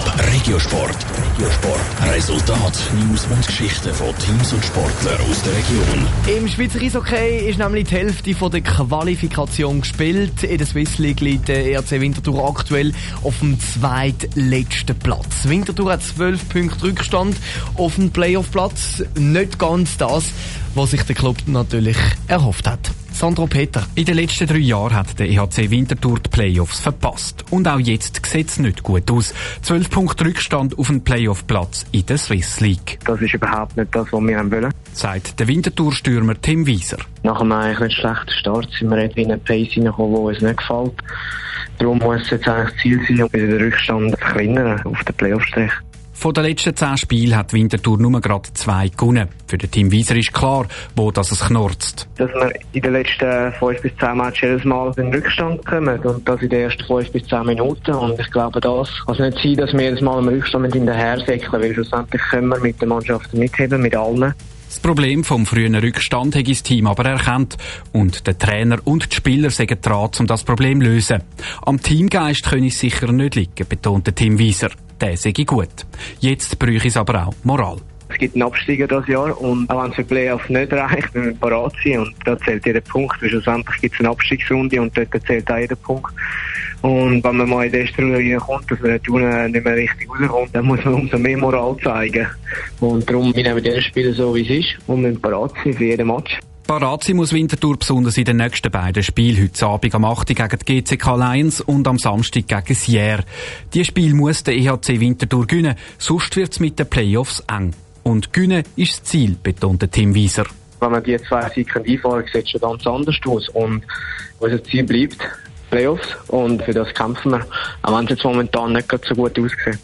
Top Regiosport. Regiosport. Resultat, News und Geschichten von Teams und Sportlern aus der Region. Im Schweizer Eishockey ist nämlich die Hälfte von der Qualifikation gespielt. In der Swiss League liegt der ERC Winterthur aktuell auf dem zweitletzten Platz. Winterthur hat 12 Punkte Rückstand auf dem Playoff-Platz. Nicht ganz das, was sich der Club natürlich erhofft hat. Sandro Peter. In den letzten drei Jahren hat der EHC Winterthur die Playoffs verpasst. Und auch jetzt sieht es nicht gut aus. Zwölf Punkte Rückstand auf einen Playoff-Platz in der Swiss League. Das ist überhaupt nicht das, was wir haben wollen. Sagt der Winterthur-Stürmer Tim Wieser. Nach einem eigentlich nicht schlechten Start sind wir in einen Pace hineingekommen, der uns nicht gefällt. Darum muss es jetzt eigentlich Ziel sein, den Rückstand zu verkleinern auf den Playoff-Strich. Von den letzten zehn Spielen hat Winterthur nur gerade zwei gewonnen. Für den Team Wieser ist klar, wo das es knurzt. Dass wir in den letzten fünf bis zehn Matches jedes Mal in den Rückstand kommen und das in den ersten fünf bis zehn Minuten. Und ich glaube, das kann nicht sein, dass wir jedes Mal im Rückstand hinterhersäckeln, weil schlussendlich können wir mit der Mannschaft mitheben, mit allen. Das Problem vom frühen Rückstand hat das Team aber erkannt und der Trainer und die Spieler sagen dran, um das Problem zu lösen. Am Teamgeist können es sicher nicht liegen, betont der Team Wieser der sei gut. Jetzt bräuchte es aber auch Moral. Es gibt einen Absteiger dieses Jahr und auch wenn es für Playoff nicht reicht, wenn wir parat sind und da zählt jeder Punkt, weil schlussendlich gibt es eine Abstiegsrunde und dort zählt auch jeder Punkt. Und wenn man mal in die erste Runde reinkommt, dass man dort nicht mehr richtig rauskommt, dann muss man umso mehr Moral zeigen. Und darum, wir nehmen dieses Spiel so, wie es ist und müssen parat sein für jeden Match. Parat sein muss Winterthur besonders in den nächsten beiden Spielen. Heute Abend am 8. gegen die GCK Lions und am Samstag gegen Sierre. Dieses Spiel muss der EHC Winterthur gewinnen, sonst wird es mit den Playoffs eng. Und gewinnen ist das Ziel, betont Tim Wieser. Wenn man die zwei Siegen einfahren, sieht es schon ganz anders aus. Und unser Ziel bleibt Playoffs und für das kämpfen wir, auch wenn es jetzt momentan nicht so gut aussieht.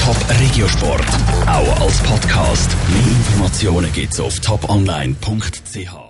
Top Regiosport, auch als Podcast. Mehr Informationen gibt's auf toponline.ch.